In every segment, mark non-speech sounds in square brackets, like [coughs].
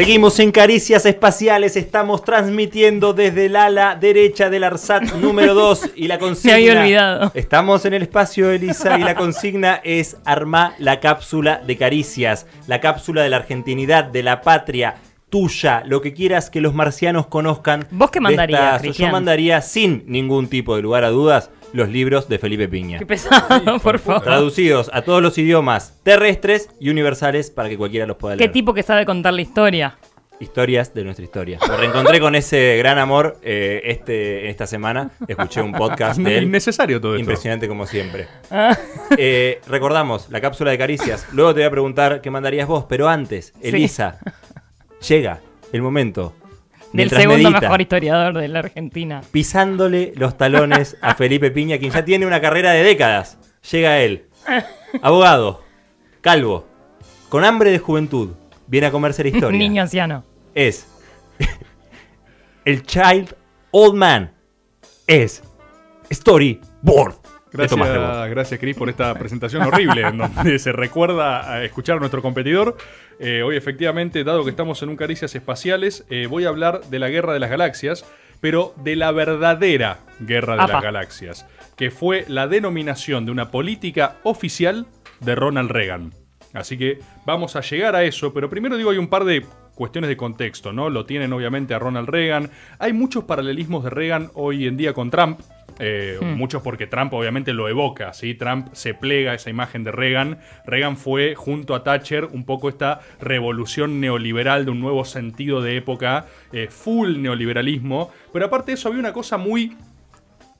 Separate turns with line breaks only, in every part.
Seguimos en Caricias Espaciales, estamos transmitiendo desde el ala derecha del ARSAT [laughs] número 2 y la consigna...
Me había olvidado.
Estamos en el espacio, Elisa, y la [laughs] consigna es armar la cápsula de Caricias, la cápsula de la argentinidad, de la patria, tuya, lo que quieras que los marcianos conozcan.
¿Vos qué mandarías,
Yo mandaría sin ningún tipo de lugar a dudas los libros de Felipe Piña.
Qué pesado, [laughs] por favor.
Traducidos a todos los idiomas terrestres y universales para que cualquiera los pueda
Qué
leer.
tipo que sabe contar la historia.
Historias de nuestra historia. Me reencontré con ese gran amor eh, este, esta semana. Escuché un podcast de él.
Innecesario todo esto.
Impresionante como siempre. [laughs]
Ah,
Eh, recordamos la cápsula de caricias. Luego te voy a preguntar qué mandarías vos, pero antes, Elisa, llega el momento.
Del segundo
medita,
mejor historiador de la Argentina.
Pisándole los talones a Felipe Piña, quien ya tiene una carrera de décadas. Llega él, [laughs] abogado, calvo, con hambre de juventud, viene a comerse la [laughs] historia.
Niño anciano.
Es [laughs] el Child Old Man. Es Storyboard.
Gracias, gracias Cris por esta presentación horrible en donde se recuerda a escuchar a nuestro competidor. Eh, hoy efectivamente, dado que estamos en un Caricias Espaciales, eh, voy a hablar de la Guerra de las Galaxias, pero de la verdadera Guerra de
Apa.
las Galaxias, que fue la denominación de una política oficial de Ronald Reagan. Así que vamos a llegar a eso, pero primero digo hay un par de cuestiones de contexto, ¿no? Lo tienen obviamente a Ronald Reagan. Hay muchos paralelismos de Reagan hoy en día con Trump. Eh, Muchos porque Trump obviamente lo evoca, ¿sí? Trump se plega a esa imagen de Reagan. Reagan fue, junto a Thatcher, un poco esta revolución neoliberal de un nuevo sentido de época, eh, full neoliberalismo. Pero aparte de eso había una cosa muy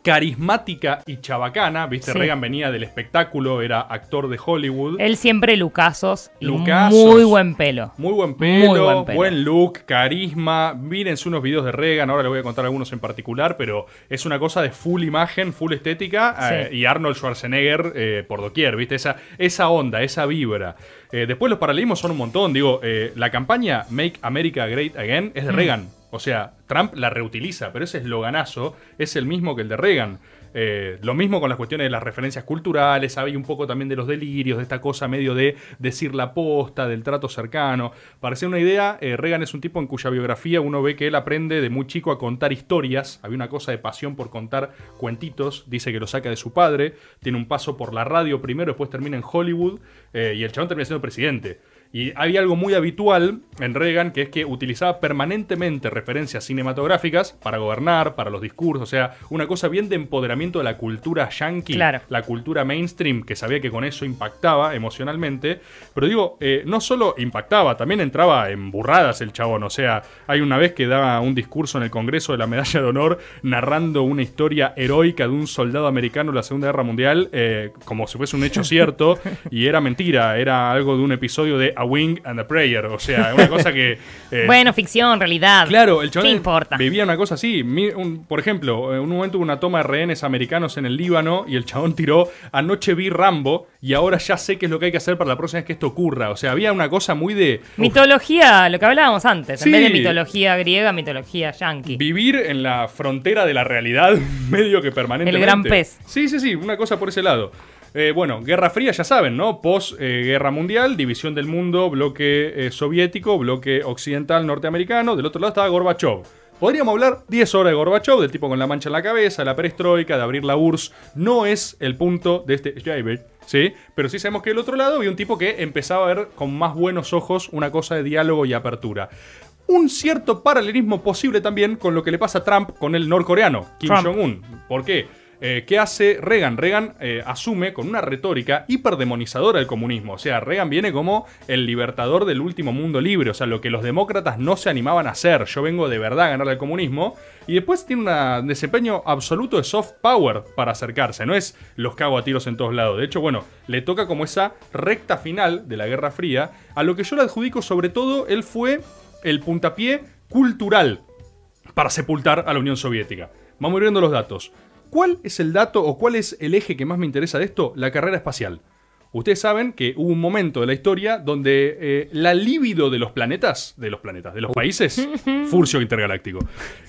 carismática y chabacana, ¿viste?
Sí.
Reagan venía del espectáculo, era actor de Hollywood.
Él siempre lucazos y
Lucazos.
muy buen pelo.
Muy buen pelo,
Muy
buen, look, carisma. Mírense unos videos de Reagan, ahora les voy a contar algunos en particular, pero es una cosa de full imagen, full estética
Sí.
eh, y Arnold Schwarzenegger eh, por doquier, ¿viste? Esa, esa onda, esa vibra. Eh, después los paralelismos son un montón, digo, la campaña Make America Great Again es de Reagan. O sea, Trump la reutiliza, pero ese esloganazo es el mismo que el de Reagan. Eh, lo mismo con las cuestiones de las referencias culturales, hay un poco también de los delirios, de esta cosa medio de decir la posta, del trato cercano. Para una idea, eh, Reagan es un tipo en cuya biografía uno ve que él aprende de muy chico a contar historias. Había una cosa de pasión por contar cuentitos, dice que lo saca de su padre, tiene un paso por la radio primero, después termina en Hollywood eh, y el chabón termina siendo presidente. Y había algo muy habitual en Reagan, que es que utilizaba permanentemente referencias cinematográficas para gobernar, para los discursos, o sea, una cosa bien de empoderamiento de la cultura yankee,
Claro.
la cultura mainstream, que sabía que con eso impactaba emocionalmente. Pero digo, eh, no solo impactaba, también entraba en burradas el chabón. O sea, hay una vez que daba un discurso en el Congreso de la Medalla de Honor narrando una historia heroica de un soldado americano en la Segunda Guerra Mundial, eh, como si fuese un hecho cierto, [laughs] y era mentira, era algo de un episodio de A Wing and a Prayer. O sea, una cosa que. [laughs] eh,
Bueno, ficción, realidad.
Claro, el chabón
¿Qué importa?
vivía una cosa así. Mi- un- por ejemplo, en un momento hubo una toma de rehenes americanos en el Líbano y el chabón tiró, anoche vi Rambo y ahora ya sé qué es lo que hay que hacer para la próxima vez que esto ocurra. O sea, había una cosa muy de... uf,
Mitología, lo que hablábamos antes.
Sí.
En vez de mitología griega, mitología yankee.
Vivir en la frontera de la realidad [laughs] medio que permanentemente.
El gran pez.
Sí, sí, sí, una cosa por ese lado. Eh, bueno, Guerra Fría, ya saben, ¿no? Post eh, Guerra Mundial, división del mundo, bloque eh, soviético, bloque occidental norteamericano. Del otro lado estaba Gorbachev. Podríamos hablar 10 horas de Gorbachev, del tipo con la mancha en la cabeza, la perestroika, de abrir la URSS. No es el punto de este ¿sí? Pero sí sabemos que del otro lado había un tipo que empezaba a ver con más buenos ojos una cosa de diálogo y apertura un cierto paralelismo posible también con lo que le pasa a Trump con el norcoreano, Kim. Jong-un. ¿Por qué? Eh, ¿Qué hace Reagan? Reagan eh, asume con una retórica hiperdemonizadora del comunismo. O sea, Reagan viene como el libertador del último mundo libre. O sea, lo que los demócratas no se animaban a hacer. Yo vengo de verdad a ganarle al comunismo. Y después tiene un desempeño absoluto de soft power para acercarse. No es los cago a tiros en todos lados. De hecho, bueno, le toca como esa recta final de la Guerra Fría. A lo que yo le adjudico sobre todo, él fue el puntapié cultural para sepultar a la Unión Soviética. Vamos viendo los datos. ¿Cuál es el dato o cuál es el eje que más me interesa de esto? La carrera espacial. Ustedes saben que hubo un momento de la historia donde eh, la libido de los planetas, de los planetas, de los países, [laughs] furcio intergaláctico,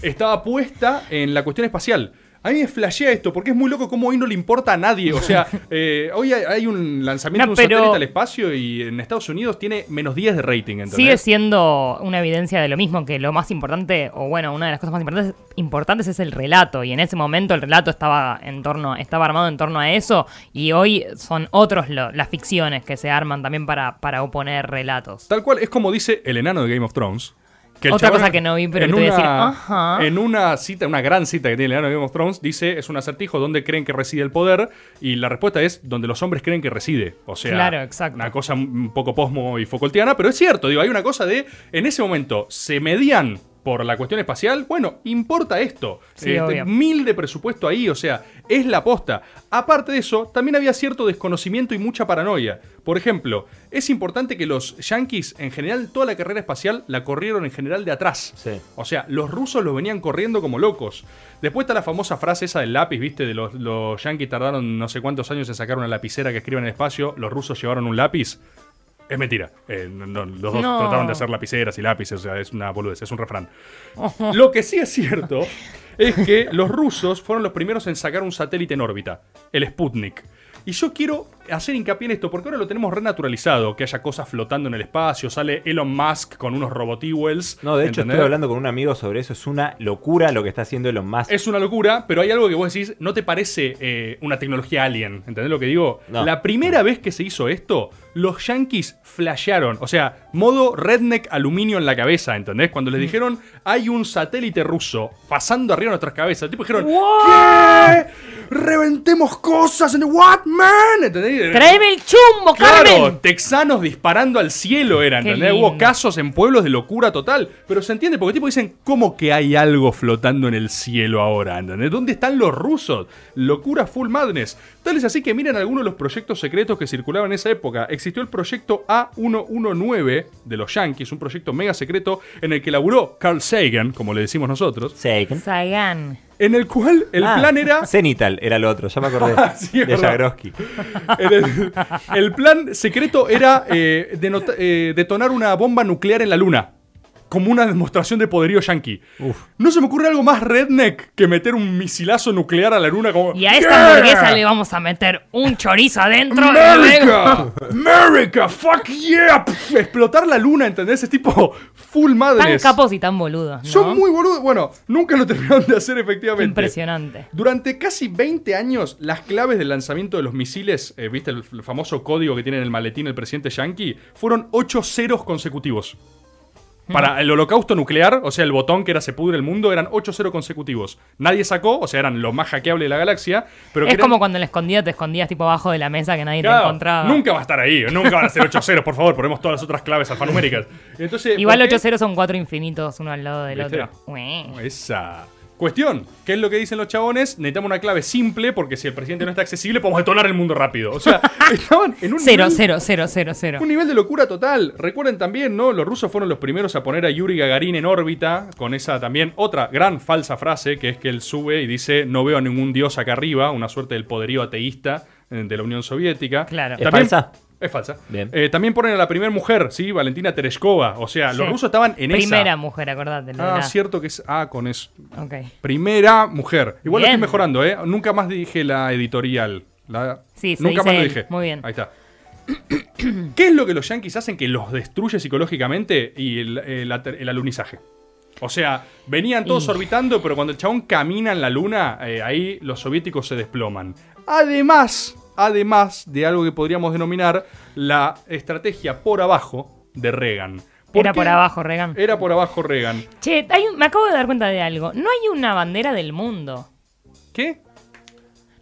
estaba puesta en la cuestión espacial. A mí me flashea esto, porque es muy loco cómo hoy no le importa a nadie. O sea, [laughs] eh, hoy hay, hay un lanzamiento
No,
de un
pero-
satélite al espacio y en Estados Unidos tiene menos 10 de rating, ¿entendés?
Sigue siendo una evidencia de lo mismo, que lo más importante, o bueno, una de las cosas más importantes, importantes es el relato. Y en ese momento el relato estaba en torno, estaba armado en torno a eso. Y hoy son otros lo- las ficciones que se arman también para, para oponer relatos.
Tal cual, es como dice el enano de Game of Thrones. Que
Otra cosa que no vi, pero
en
te voy a decir,
una-
ajá.
En una cita, una gran cita que tiene de Game of Thrones, dice, es un acertijo, ¿dónde creen que reside el poder? Y la respuesta es, donde los hombres creen que reside. O sea,
Claro, exacto.
una cosa un poco posmo y Foucaultiana, pero es cierto, digo, hay una cosa de, en ese momento, se medían por la cuestión espacial, bueno, importa esto.
Sí,
Este,
obvio.
mil de presupuesto ahí, o sea, es la posta. Aparte de eso, también había cierto desconocimiento y mucha paranoia. Por ejemplo, es importante que los yankees, en general, toda la carrera espacial la corrieron en general de atrás.
Sí.
O sea, los rusos lo venían corriendo como locos. Después está la famosa frase esa del lápiz, ¿viste? De los, los yankees tardaron no sé cuántos años en sacar una lapicera que escriba en el espacio, los rusos llevaron un lápiz. Es mentira. Eh, no- no, los dos
No.
trataron de hacer lapiceras y lápices, o sea, es una boludez, es un refrán. Lo que sí es cierto es que los rusos fueron los primeros en sacar un satélite en órbita, el Sputnik. Y yo quiero hacer hincapié en esto, porque ahora lo tenemos renaturalizado, que haya cosas flotando en el espacio, sale Elon Musk con unos robotiwells.
No, de hecho
¿entendés?
estoy hablando con un amigo sobre eso. Es una locura lo que está haciendo Elon Musk.
Es una locura, pero hay algo que vos decís, no te parece eh, una tecnología alien, ¿entendés lo que digo?
No.
La primera vez que se hizo esto, los yankees flashearon, o sea, modo redneck aluminio en la cabeza, ¿entendés? Cuando les
Mm.
dijeron, hay un satélite ruso pasando arriba de nuestras cabezas, el tipo dijeron, ¿qué? ¡Reventemos cosas! en ¿What, man? ¿Entendés?
¡Tráeme el chumbo,
Claro,
Carmen!
texanos disparando al cielo eran, ¿entendés? Hubo casos en pueblos de locura total. Pero se entiende, porque tipo dicen, ¿cómo que hay algo flotando en el cielo ahora? ¿Entendés? ¿Dónde están los rusos? Locura full madness. Tal es así que miren algunos de los proyectos secretos que circulaban en esa época. Existió el proyecto A119 de los Yankees, un proyecto mega secreto en el que laburó Carl Sagan, como le decimos nosotros,
Sagan.
Sagan.
En el cual el
Ah,
plan era...
Zenital era el otro, ya me acordé. [laughs]
Sí, es
de. Jagroski. [laughs]
El, el plan secreto era eh, eh, detonar una bomba nuclear en la luna. Como una demostración de poderío yankee.
Uf.
No se me ocurre algo más redneck que meter un misilazo nuclear a la luna como.
Y a esta
"Yeah!
hamburguesa le vamos a meter un chorizo adentro.
¡America! ¡America! ¡Fuck yeah! Pff, explotar la luna, ¿entendés? Es tipo full
Tan
madres.
capos y tan boludos, ¿no?
Son muy boludos. Bueno, nunca lo terminaron de hacer efectivamente.
Impresionante.
Durante casi 20 años, las claves del lanzamiento de los misiles, eh, ¿viste el, el famoso código que tiene en el maletín el presidente Yankee? Fueron 8 ceros consecutivos. Para el holocausto nuclear, o sea, el botón que era se pudre el mundo, eran 8 ceros consecutivos. Nadie sacó, o sea, eran lo más hackeable de la galaxia, pero que
es
eran-
como cuando en la escondida te escondías tipo abajo de la mesa que nadie te
Claro,
encontraba.
Nunca va a estar ahí, nunca van a ser 8 ceros, por favor, ponemos todas las otras claves alfanuméricas. [laughs] Entonces,
Igual
¿por qué?
8 ceros son cuatro infinitos uno al lado del
¿Viste?
otro.
Esa. Cuestión, ¿qué es lo que dicen los chabones? Necesitamos una clave simple porque si el presidente no está accesible podemos detonar el mundo rápido. O sea, [laughs] estaban en un
Cero,
nivel,
cero, cero, cero, cero.
un nivel de locura total. Recuerden también, ¿no? Los rusos fueron los primeros a poner a Yuri Gagarin en órbita con esa también otra gran falsa frase que es que él sube y dice no veo a ningún dios acá arriba, una suerte del poderío ateísta eh, de la Unión Soviética.
Claro.
¿Es falsa?
Es falsa.
Bien.
Eh, también ponen a la primera mujer, ¿sí? Valentina Tereshkova. O sea, los rusos estaban en
Primera
esa.
mujer, acordate.
Ah, cierto que es A con eso.
Ok.
Primera mujer. Igual lo estoy mejorando, ¿eh? Nunca más dije la editorial. La-
Sí, se
Nunca
dice
más lo dije.
Muy bien.
Ahí está. [coughs] ¿Qué es lo que los yankees hacen que los destruye psicológicamente? Y el, el alunizaje. O sea, venían todos
Y-
orbitando, pero cuando el chabón camina en la luna, eh, ahí los soviéticos se desploman. Además, además de algo que podríamos denominar la estrategia por abajo de Reagan. ¿Por
Era
qué?
por abajo, Reagan.
Era por abajo Reagan.
Che, hay un- me acabo de dar cuenta de algo. No hay una bandera del mundo.
¿Qué?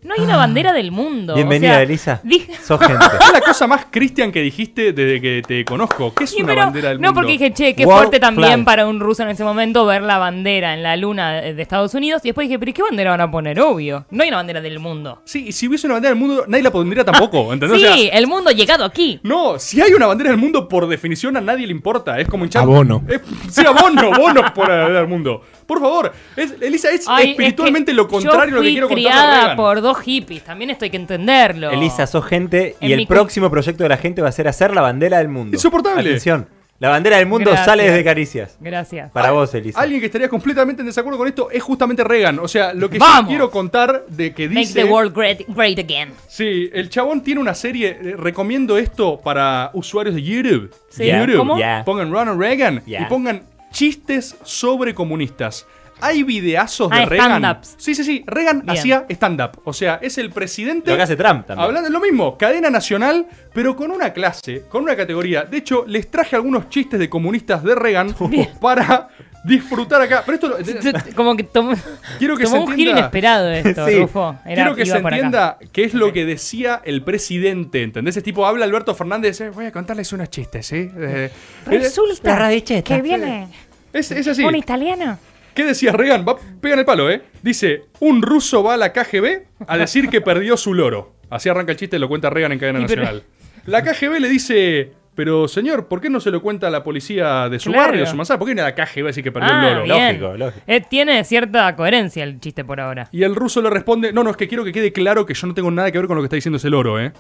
No hay una bandera del mundo.
Bienvenida,
o sea,
Elisa.
dije-
Sos [laughs] gente.
Es la cosa más cristian que dijiste desde que te conozco. ¿Qué es
Sí,
una
pero-
bandera del
no,
mundo?
porque dije, che, qué
World
fuerte también
flag.
para un ruso en ese momento ver la bandera en la luna de, de Estados Unidos. Y después dije, pero ¿y qué bandera van a poner? Obvio. No hay una bandera del mundo.
Sí, y si hubiese una bandera del mundo, nadie la pondría tampoco, [laughs] ¿entendés?
Sí,
O sea,
el mundo ha llegado aquí.
no, si hay una bandera del mundo, por definición a nadie le importa. Es como hinchar.
Abono.
Es- sí, abono, bono por la bandera del mundo. Por favor, es- Elisa, es
Ay, es
espiritualmente
que
lo contrario a lo que quiero contar
criada por dos hippies. También esto hay que entenderlo.
Elisa, sos gente y el próximo proyecto de la gente va a ser hacer la bandera del mundo.
Insoportable.
Atención. La bandera del mundo
Gracias.
sale desde Caricias.
Gracias.
Para vos, Elisa.
Alguien que estaría completamente en desacuerdo con esto es justamente Reagan. O sea, lo que yo quiero contar de que
Make
dice.
the world great, great again.
Sí, el chabón tiene una serie. eh, recomiendo esto para usuarios de YouTube.
Sí,
YouTube.
¿cómo?
Ya.
Pongan Ronald Reagan y pongan chistes sobre comunistas. Hay videazos de
Ah,
Reagan.
stand-ups.
Sí, sí, sí. Reagan
Bien.
hacía stand-up. O sea, es el presidente.
Lo que hace Trump también.
Hablando de lo mismo, cadena nacional, pero con una clase, con una categoría. De hecho, les traje algunos chistes de comunistas de Reagan para disfrutar acá. Pero esto lo-
Como que tomó,
quiero que
tomó
se
un giro
entienda.
inesperado esto,
Sí.
Rufo. Era,
Quiero que se entienda qué es lo que decía el presidente, ¿entendés? Es tipo, habla Alberto Fernández, eh, voy a contarles unos chistes, ¿sí? Eh,
Resulta
radicheta.
que viene
es, es así.
un italiano.
¿Qué decía Reagan? Va, pegan el palo, ¿eh? Dice, un ruso va a la KGB a decir que perdió su loro. Así arranca el chiste, lo cuenta Reagan en cadena
Y
nacional. La KGB le dice, pero señor, ¿por qué no se lo cuenta a la policía de su
Claro.
barrio, de su manzana? ¿Por qué viene a la KGB a decir que perdió
Ah,
el loro?
bien.
Lógico, lógico.
Eh, tiene cierta coherencia el chiste por ahora.
Y el ruso le responde, no, no, es que quiero que quede claro que yo no tengo nada que ver con lo que está diciendo ese loro, ¿eh?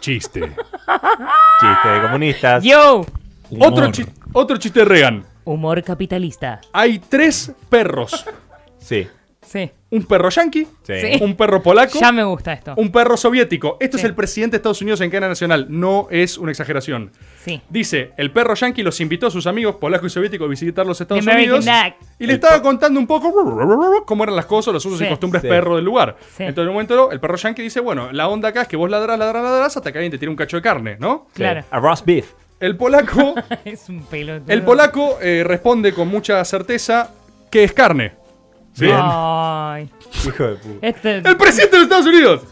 Chiste. [laughs]
Chiste de comunistas.
Yo,
otro, chi- otro chiste de Reagan.
humor capitalista.
Hay tres perros.
Sí.
Sí,
Un perro yanqui,
Sí.
Un perro polaco, [laughs]
ya me gusta esto.
un perro soviético. Esto
Sí.
es el presidente de Estados Unidos en cadena nacional. No es una exageración.
Sí.
Dice, el perro yankee los invitó a sus amigos polacos y soviéticos a visitar los Estados
The
Unidos. Y le estaba contando un poco cómo eran las cosas, los usos y costumbres
Sí.
perro del lugar.
Sí.
Entonces, en un momento, el perro yankee dice, bueno, la onda acá es que vos ladrás, ladrás, ladrás hasta que alguien te tira un cacho de carne, ¿no?
Claro.
A roast beef.
El polaco, [laughs]
es un pelotudo.
el polaco eh, responde con mucha certeza que es carne. ¿Sí?
Ay.
Hijo de puta.
Este,
El presidente de los Estados Unidos,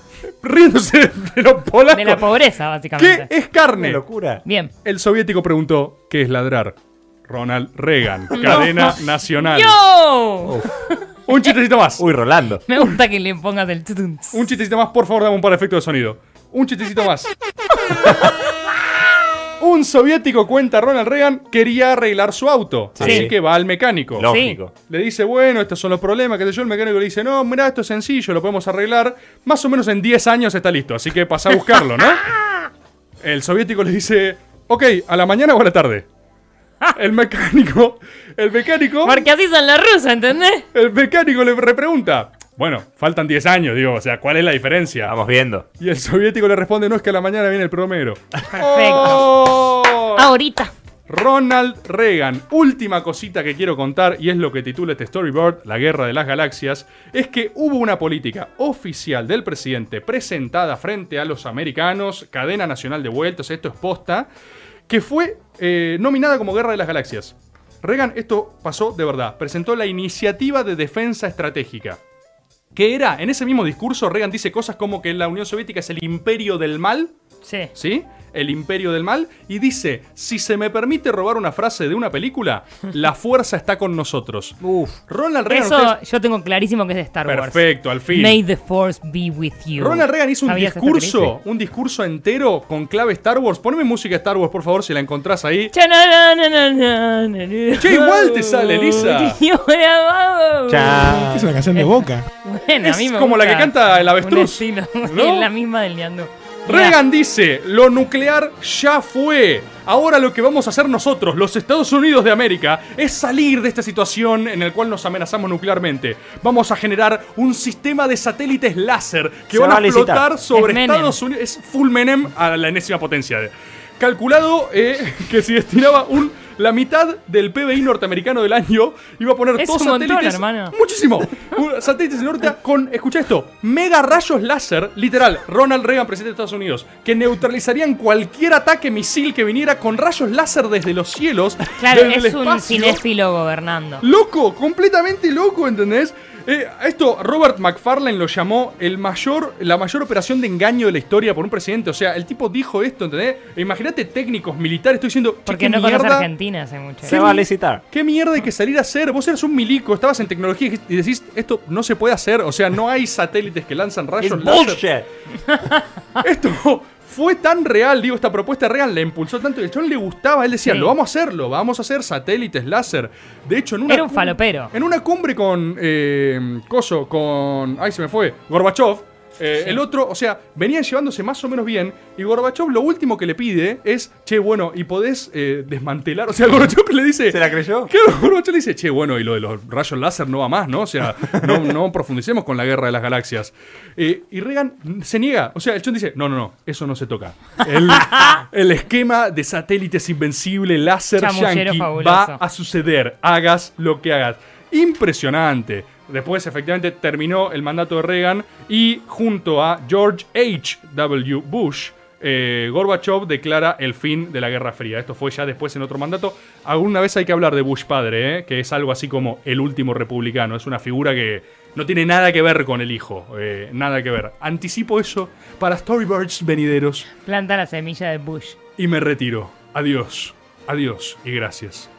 riéndose de los polacos.
de la pobreza,
¿Qué
básicamente.
es
Qué
carne?
locura.
Bien.
El soviético preguntó, ¿qué es ladrar? Ronald Reagan, [laughs] cadena nacional.
¡Yo!
Un chistecito más.
Uy, Rolando.
Me gusta que le pongas el.
Un chistecito más, por favor, dame un par de efectos de sonido. Un chistecito más. [laughs] un soviético cuenta a Ronald Reagan quería arreglar su auto.
Sí.
Así que va al mecánico.
Lógico.
Le dice, bueno, estos son los problemas, que sé yo. El mecánico le dice, no, mira, esto es sencillo, lo podemos arreglar. Más o menos en 10 años está listo, así que pasa a buscarlo, ¿no? [laughs] El soviético le dice, ok, ¿a la mañana o a la tarde? El mecánico, el mecánico,
Porque así son los rusos, ¿entendés?
el mecánico le repregunta, bueno, faltan 10 años, digo, o sea, ¿cuál es la diferencia?
Vamos viendo.
Y el soviético le responde, no, es que a la mañana viene el promero.
Perfecto.
¡Oh!
Ahorita.
Ronald Reagan. Última cosita que quiero contar, y es lo que titula este storyboard, La Guerra de las Galaxias, es que hubo una política oficial del presidente presentada frente a los americanos, cadena nacional de vueltas, esto es posta, que fue eh, nominada como Guerra de las Galaxias. Reagan, esto pasó de verdad, presentó la iniciativa de defensa estratégica. Que era, en ese mismo discurso, Reagan dice cosas como que la Unión Soviética es el imperio del mal,
Sí.
¿sí? El imperio del mal, y dice, si se me permite robar una frase de una película, la fuerza está con nosotros.
Uf.
Ronald Reagan,
Eso
ustedes-
yo tengo clarísimo que es de Star Wars.
perfecto, al fin.
May the Force be with you.
Ronald Reagan hizo un
¿Sabías esta
discurso, un discurso entero con clave Star Wars. Poneme música Star Wars, por favor, si la encontrás ahí.
Che,
igual te sale, Elisa.
Es una canción de boca.
Bueno, a
Es
mí me
como la que canta el avestruz. ¿no?
Es la misma del Ñandú.
Reagan dice, lo nuclear ya fue. Ahora lo que vamos a hacer nosotros, los Estados Unidos de América, es salir de esta situación en la cual nos amenazamos nuclearmente. Vamos a generar un sistema de satélites láser que
Se
van
va
a flotar sobre
Es.
Estados Unidos. Es full Menem a la enésima potencia. Calculado eh, [laughs] que si destinaba un, la mitad del PBI norteamericano del año, iba a poner
Es
dos
un montón,
satélites.
hermano.
Muchísimo. [laughs] Un- satélites en órbita con, escucha esto, mega rayos láser, literal, Ronald Reagan, presidente de Estados Unidos, que neutralizarían cualquier ataque misil que viniera con rayos láser desde los cielos.
Claro,
desde el
es un
espacio.
cinéfilo gobernando.
Loco, completamente loco, ¿entendés? Eh, esto Robert McFarlane lo llamó el mayor, la mayor operación de engaño de la historia por un presidente. O sea, el tipo dijo esto, ¿entendés? E Imagínate técnicos militares, estoy diciendo,
Porque
qué
no conoce
mierda,
Argentina hace mucho.
Se va a licitar.
¿Qué mierda hay que salir a hacer? Vos eras un milico, estabas en tecnología y decís, esto no se puede hacer. O sea, no hay satélites que lanzan
Es
rayos láser.
bullshit.
Esto fue tan real, digo, esta propuesta real le impulsó tanto y a John le gustaba. Él decía,
Sí.
lo vamos a hacerlo, vamos a hacer satélites láser. De hecho, en una.
Era un falopero.
En una cumbre con. Eh, Coso, con. Ay, se me fue. Gorbachev. Eh, El otro, o sea, venían llevándose más o menos bien. Y Gorbachev lo último que le pide es, che, bueno, ¿y podés eh, desmantelar? O sea, Gorbachev le dice.
¿Se la creyó? [laughs]
Claro, Gorbachev le dice, che, bueno, y lo de los rayos láser no va más, ¿no? O sea, no, no profundicemos con la guerra de las galaxias. Eh, y Reagan se niega. O sea, el chon dice, no, no, no, eso no se toca. El, [laughs] el esquema de satélites invencible láser
Chamullero
yankee
fabuloso.
va a suceder. Hagas lo que hagas. Impresionante. Después, efectivamente, terminó el mandato de Reagan y junto a George H.W. Bush, eh, Gorbachev declara el fin de la Guerra Fría. Esto fue ya después en otro mandato. Alguna vez hay que hablar de Bush padre, eh, que es algo así como el último republicano. Es una figura que no tiene nada que ver con el hijo. eh, nada que ver. Anticipo eso para Storybirds venideros
Planta la semilla de Bush.
y me retiro. Adiós. Adiós y gracias.